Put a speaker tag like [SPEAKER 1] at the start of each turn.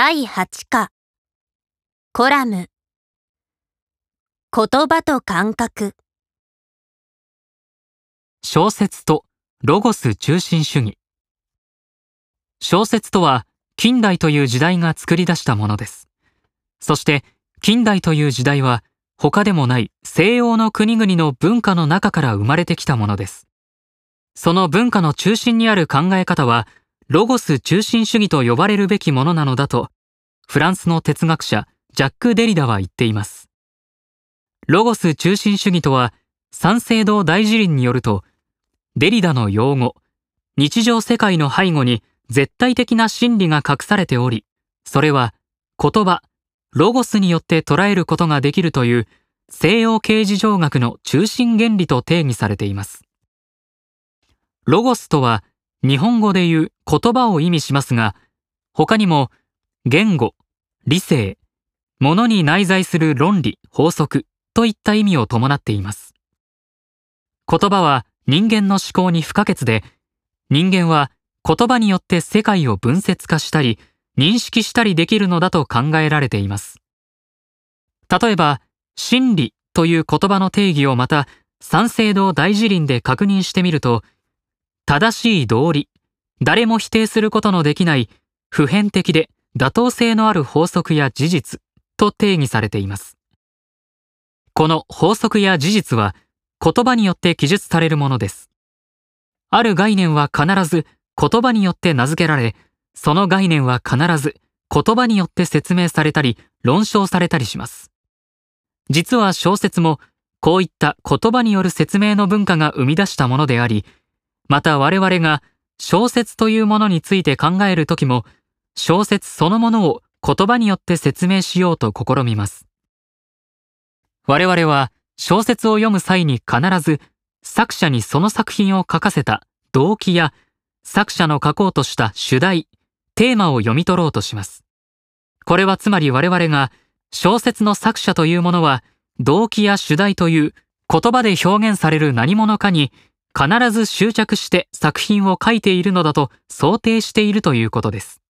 [SPEAKER 1] 第8課。コラム。言葉と感覚。
[SPEAKER 2] 小説とロゴス中心主義。小説とは近代という時代が作り出したものです。そして近代という時代は他でもない西洋の国々の文化の中から生まれてきたものです。その文化の中心にある考え方はロゴス中心主義と呼ばれるべきものなのだと、フランスの哲学者ジャック・デリダは言っています。ロゴス中心主義とは、三省堂大辞林によると、デリダの用語、日常世界の背後に絶対的な真理が隠されており、それは言葉、ロゴスによって捉えることができるという西洋形事情学の中心原理と定義されています。ロゴスとは日本語で言う言葉を意味しますが、他にも言語、理性、物に内在する論理、法則といった意味を伴っています。言葉は人間の思考に不可欠で、人間は言葉によって世界を分節化したり、認識したりできるのだと考えられています。例えば、真理という言葉の定義をまた三省堂大辞林で確認してみると、正しい道理、誰も否定することのできない普遍的で妥当性のある法則や事実と定義されています。この法則や事実は言葉によって記述されるものです。ある概念は必ず言葉によって名付けられ、その概念は必ず言葉によって説明されたり論証されたりします。実は小説もこういった言葉による説明の文化が生み出したものであり、また我々が小説というものについて考えるときも、小説そのものを言葉によって説明しようと試みます。我々は小説を読む際に必ず作者にその作品を書かせた動機や作者の書こうとした主題、テーマを読み取ろうとします。これはつまり我々が小説の作者というものは動機や主題という言葉で表現される何者かに必ず執着して作品を書いているのだと想定しているということです。